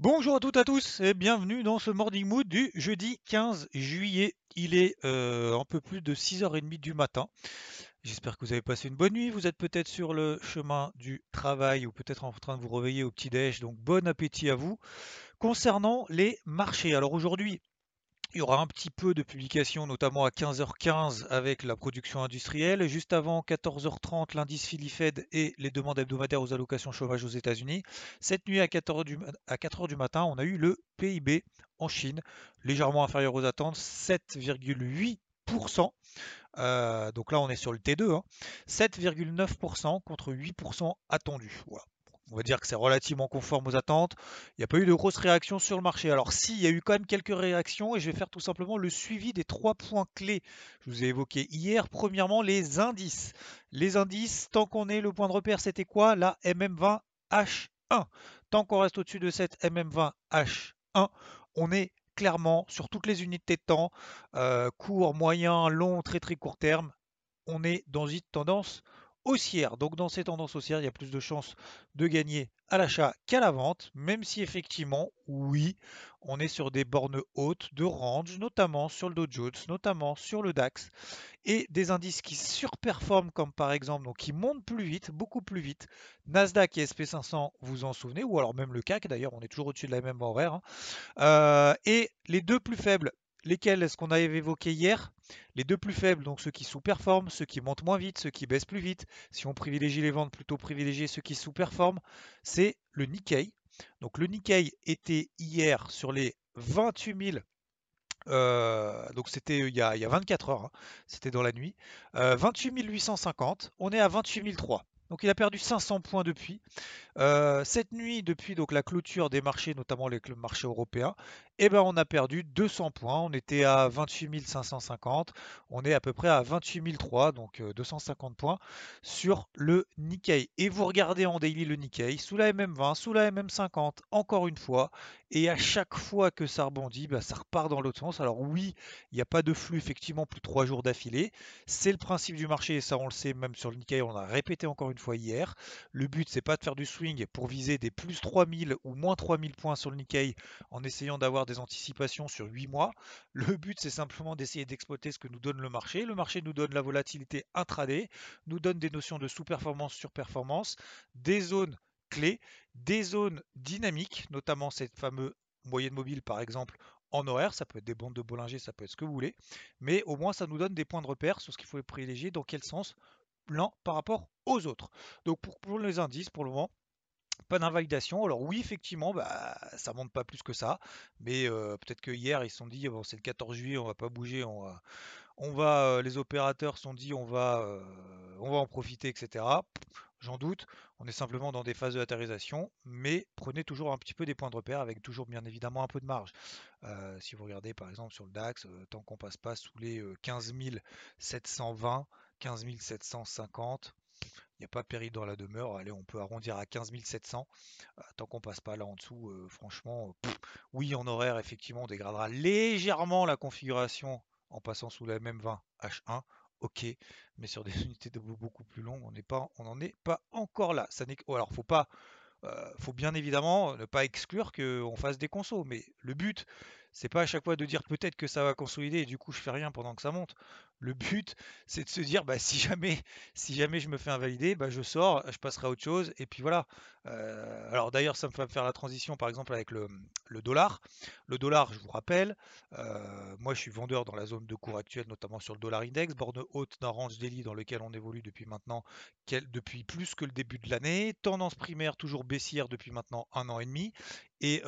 Bonjour à toutes et à tous et bienvenue dans ce Morning Mood du jeudi 15 juillet. Il est euh, un peu plus de 6h30 du matin. J'espère que vous avez passé une bonne nuit. Vous êtes peut-être sur le chemin du travail ou peut-être en train de vous réveiller au petit-déj. Donc bon appétit à vous. Concernant les marchés, alors aujourd'hui, il y aura un petit peu de publication, notamment à 15h15 avec la production industrielle. Juste avant 14h30, l'indice Philly Fed et les demandes hebdomadaires aux allocations chômage aux États-Unis. Cette nuit à 4h du, à 4h du matin, on a eu le PIB en Chine, légèrement inférieur aux attentes, 7,8%. Euh, donc là, on est sur le T2, 7,9% hein. contre 8% attendu. On va dire que c'est relativement conforme aux attentes. Il n'y a pas eu de grosses réactions sur le marché. Alors si, il y a eu quand même quelques réactions et je vais faire tout simplement le suivi des trois points clés. Je vous ai évoqué hier. Premièrement, les indices. Les indices, tant qu'on est le point de repère, c'était quoi? La MM20H1. Tant qu'on reste au-dessus de cette MM20H1, on est clairement sur toutes les unités de temps, euh, court, moyen, long, très très court terme, on est dans une tendance haussière. Donc dans ces tendances haussières, il y a plus de chances de gagner à l'achat qu'à la vente, même si effectivement, oui, on est sur des bornes hautes de range, notamment sur le Dow Jones, notamment sur le DAX, et des indices qui surperforment, comme par exemple, donc qui montent plus vite, beaucoup plus vite, Nasdaq et SP500, vous en souvenez, ou alors même le CAC, d'ailleurs, on est toujours au-dessus de la même horaire, hein. euh, et les deux plus faibles, Lesquels est-ce qu'on avait évoqué hier? Les deux plus faibles, donc ceux qui sous-performent, ceux qui montent moins vite, ceux qui baissent plus vite. Si on privilégie les ventes, plutôt privilégier ceux qui sous-performent, c'est le Nikkei. Donc le Nikkei était hier sur les 28 000 euh, donc c'était il, y a 24 heures, hein. c'était dans la nuit. 28 euh, 850, on est à 28 003. Donc il a perdu 500 points depuis. Euh, cette nuit, depuis la clôture des marchés, notamment les marchés européens, eh ben, on a perdu 200 points. On était à 28 550. On est à peu près à 28 003, donc 250 euh, points sur le Nikkei. Et vous regardez en daily le Nikkei, sous la MM20, sous la MM50, encore une fois. Et à chaque fois que ça rebondit, bah, ça repart dans l'autre sens. Alors oui, il n'y a pas de flux effectivement plus de 3 jours d'affilée. C'est le principe du marché et ça on le sait même sur le Nikkei, on a répété encore une fois hier. Le but c'est pas de faire du swing pour viser des plus 3000 ou moins 3000 points sur le Nikkei en essayant d'avoir des anticipations sur 8 mois. Le but c'est simplement d'essayer d'exploiter ce que nous donne le marché. Le marché nous donne la volatilité intraday, nous donne des notions de sous-performance, sur-performance, des zones clés, des zones dynamiques, notamment cette fameuse moyenne mobile par exemple en horaire, ça peut être des bandes de Bollinger, ça peut être ce que vous voulez, mais au moins ça nous donne des points de repère sur ce qu'il faut privilégier, dans quel sens l'un par rapport aux autres. Donc pour, les indices, pour le moment, pas d'invalidation. Alors oui, effectivement, bah, ça monte pas plus que ça. Mais euh, peut-être que hier, ils se sont dit, c'est le 14 juillet, on va pas bouger, on va, euh, les opérateurs se sont dit, on va, euh, on va en profiter, etc. J'en doute. On est simplement dans des phases de latérisation, mais prenez toujours un petit peu des points de repère avec toujours bien évidemment un peu de marge. si vous regardez par exemple sur le DAX, tant qu'on passe pas sous les 15 720, 15 750, il n'y a pas péril dans la demeure. Allez, on peut arrondir à 15 700. Euh, tant qu'on passe pas là en dessous, euh, franchement, euh, oui, en horaire, effectivement, on dégradera légèrement la configuration en passant sous la MM20 H1. Ok, mais sur des unités de beaucoup plus longues, on on n'en est pas encore là. Ça n'est, alors, faut pas, faut bien évidemment ne pas exclure qu'on fasse des consos, mais le but, c'est pas à chaque fois de dire peut-être que ça va consolider et du coup je fais rien pendant que ça monte. Le but, c'est de se dire, bah, si jamais, si jamais je me fais invalider, bah, je sors, je passerai à autre chose, et puis voilà. Euh, alors d'ailleurs, ça me fait faire la transition, par exemple, avec le, dollar. Le dollar, je vous rappelle, euh, moi je suis vendeur dans la zone de cours actuelle, notamment sur le dollar index, borne haute d'un range daily dans lequel on évolue depuis maintenant, depuis plus que le début de l'année, tendance primaire toujours baissière depuis maintenant un an et demi, et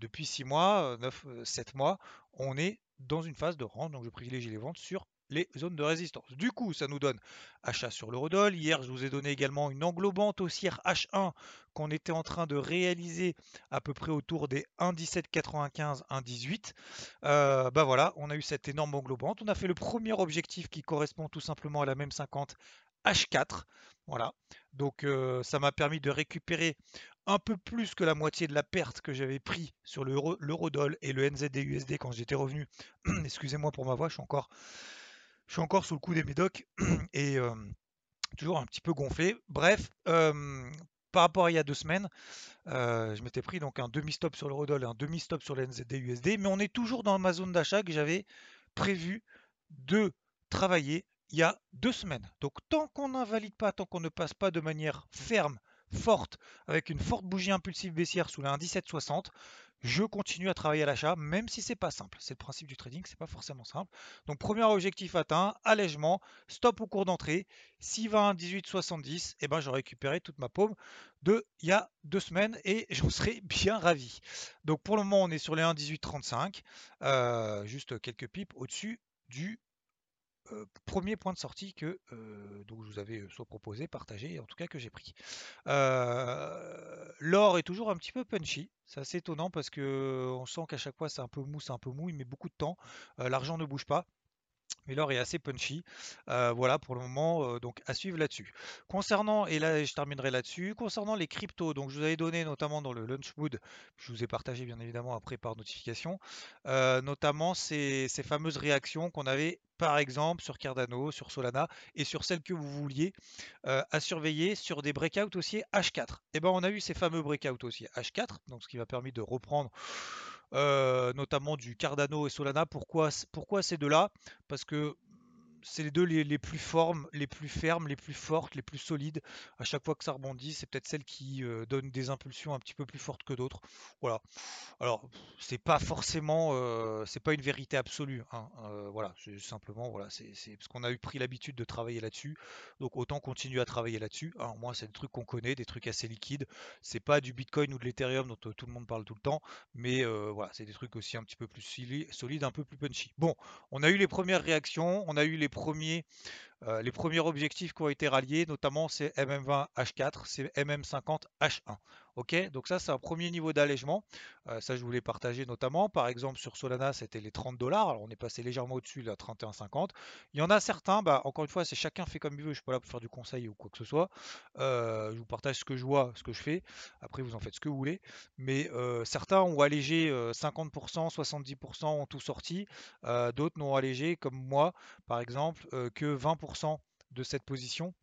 depuis 6 mois, 9, 7 mois, on est dans une phase de range, donc je privilégie les ventes sur les zones de résistance. Du coup, ça nous donne achat sur l'eurodoll. Hier, je vous ai donné également une englobante haussière H1 qu'on était en train de réaliser à peu près autour des 1,1795, 1,18. Euh, bah voilà, on a eu cette énorme englobante. On a fait le premier objectif qui correspond tout simplement à la même 50 H4. Voilà, donc ça m'a permis de récupérer un peu plus que la moitié de la perte que j'avais pris sur l'eurodoll et le NZD-USD quand j'étais revenu. Excusez-moi pour ma voix, je suis encore, je suis encore sous le coup des médocs et euh, toujours un petit peu gonflé. Bref, euh, par rapport à il y a deux semaines, je m'étais pris donc un demi-stop sur l'eurodoll et un demi-stop sur le NZD-USD, mais on est toujours dans ma zone d'achat que j'avais prévu de travailler il y a deux semaines. Donc tant qu'on n'invalide pas, tant qu'on ne passe pas de manière ferme, forte, avec une forte bougie impulsive baissière sous la 1,1760, je continue à travailler à l'achat, même si c'est pas simple. C'est le principe du trading, c'est pas forcément simple. Donc premier objectif atteint, allègement, stop au cours d'entrée. S'il va à 1,1870, eh ben j'aurai récupéré toute ma paume de il y a deux semaines et j'en serai bien ravi. Donc pour le moment, on est sur les 1,1835, euh, juste quelques pipes au-dessus du premier point de sortie que donc je vous avais soit proposé, partagé, en tout cas que j'ai pris. L'or est toujours un petit peu punchy, c'est assez étonnant parce que on sent qu'à chaque fois c'est un peu mou, c'est un peu mou, il met beaucoup de temps, l'argent ne bouge pas mais l'or est assez punchy. Euh, voilà pour le moment, euh, donc à suivre là-dessus. Concernant, et là je terminerai là-dessus, concernant les cryptos, donc je vous avais donné notamment dans le Launchwood, je vous ai partagé bien évidemment après par notification, euh, notamment ces, fameuses réactions qu'on avait par exemple sur Cardano, sur Solana et sur celles que vous vouliez à surveiller sur des breakouts aussi H4. Et eh ben on a eu ces fameux breakouts aussi H4, donc ce qui m'a permis de reprendre notamment du Cardano et Solana. Pourquoi, pourquoi ces deux-là? Parce que c'est les deux les, plus formes, les plus fermes, les plus fortes, les plus solides. À chaque fois que ça rebondit, c'est peut-être celle qui euh, donne des impulsions un petit peu plus fortes que d'autres. Voilà. Alors, c'est pas forcément, euh, c'est pas une vérité absolue. Hein. Euh, voilà, c'est simplement, voilà, c'est parce qu'on a eu pris l'habitude de travailler là-dessus. Donc autant continuer à travailler là-dessus. Alors moi, c'est des trucs qu'on connaît, des trucs assez liquides. C'est pas du Bitcoin ou de l'Ethereum dont tout le monde parle tout le temps, mais voilà, c'est des trucs aussi un petit peu plus solides, un peu plus punchy. Bon, on a eu les premières réactions, on a eu les premiers, euh, les premiers objectifs qui ont été ralliés, notamment c'est MM20 H4, c'est MM50 H1. Ok, donc ça c'est un premier niveau d'allègement. Euh, ça je voulais partager notamment. Par exemple sur Solana c'était les 30 dollars. Alors on est passé légèrement au-dessus là 31,50. Il y en a certains, bah, encore une fois c'est chacun fait comme il veut. Je suis pas là pour faire du conseil ou quoi que ce soit. Euh, je vous partage ce que je vois, ce que je fais. Après vous en faites ce que vous voulez. Mais certains ont allégé 50%, 70% ont tout sorti. D'autres n'ont allégé comme moi par exemple que 20% de cette position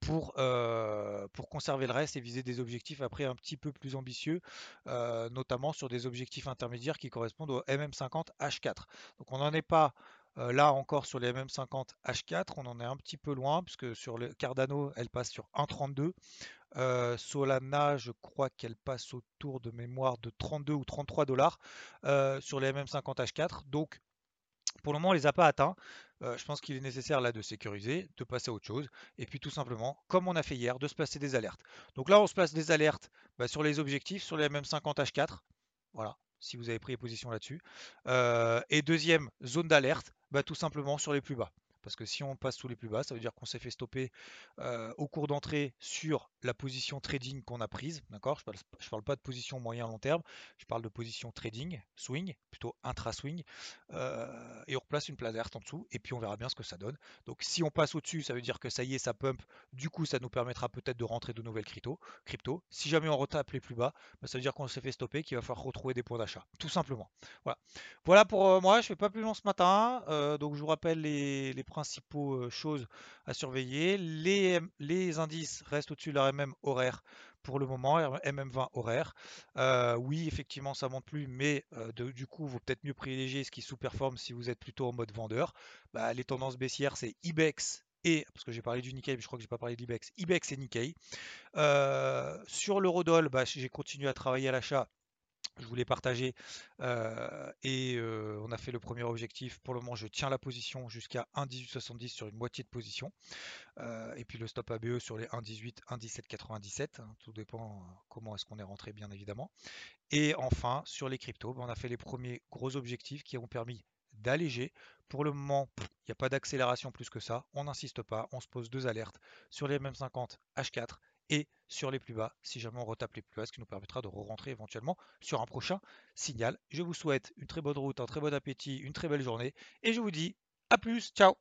pour, euh, pour conserver le reste et viser des objectifs après un petit peu plus ambitieux, euh, notamment sur des objectifs intermédiaires qui correspondent au MM50 H4. Donc on n'en est pas euh, là encore sur les MM50 H4, on en est un petit peu loin puisque sur le Cardano elle passe sur 1,32. Solana, je crois qu'elle passe autour de mémoire de 32 ou 33 dollars sur les MM50 H4. Donc pour le moment, on les a pas atteints. Euh, je pense qu'il est nécessaire là de sécuriser, de passer à autre chose, et puis tout simplement, comme on a fait hier, de se placer des alertes. Donc là, on se place des alertes bah, sur les objectifs, sur les MM50 H4. Voilà, si vous avez pris position là-dessus. Euh, et deuxième zone d'alerte, bah, tout simplement sur les plus bas. Parce que si on passe sous les plus bas, ça veut dire qu'on s'est fait stopper euh, au cours d'entrée sur la position trading qu'on a prise. D'accord? Je ne parle, pas de position moyen long terme, je parle de position trading, swing, plutôt intra-swing. Euh, et on replace une place d'alerte en dessous, et puis on verra bien ce que ça donne. Donc si on passe au-dessus, ça veut dire que ça y est, ça pump. Du coup, ça nous permettra peut-être de rentrer de nouvelles crypto. crypto. Si jamais on retape les plus bas, bah, ça veut dire qu'on s'est fait stopper, qu'il va falloir retrouver des points d'achat. Tout simplement. Voilà. Voilà pour euh, moi, je ne fais pas plus long ce matin. donc je vous rappelle les, les principaux choses à surveiller. Les, les indices restent au-dessus de leur MM horaire pour le moment, MM20 horaire. oui, effectivement, ça monte plus, mais du coup, vous peut-être mieux privilégier ce qui sous-performe si vous êtes plutôt en mode vendeur. Bah, les tendances baissières, c'est IBEX et, parce que j'ai parlé du Nikkei, mais je crois que j'ai pas parlé d'IBEX, IBEX et Nikkei. sur l'eurodoll, bah, j'ai continué à travailler à l'achat je voulais partager euh, et euh, on a fait le premier objectif. Pour le moment, je tiens la position jusqu'à 1,1870 sur une moitié de position. Euh, et puis le stop ABE sur les 1,18, 1,1797. Hein, tout dépend comment est-ce qu'on est rentré, bien évidemment. Et enfin, sur les cryptos, ben, on a fait les premiers gros objectifs qui ont permis d'alléger. Pour le moment, il n'y a pas d'accélération plus que ça. On n'insiste pas. On se pose deux alertes sur les MM50 H4 et sur les plus bas, si jamais on retape les plus bas, ce qui nous permettra de re-rentrer éventuellement sur un prochain signal. Je vous souhaite une très bonne route, un très bon appétit, une très belle journée et je vous dis à plus, ciao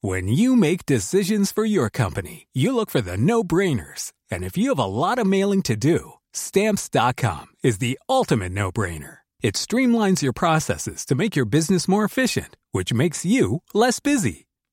When you make decisions for your company, you look for the no-brainers. And if you have a lot of mailing to do, stamps.com is the ultimate no-brainer. It streamlines your processes to make your business more efficient, which makes you less busy.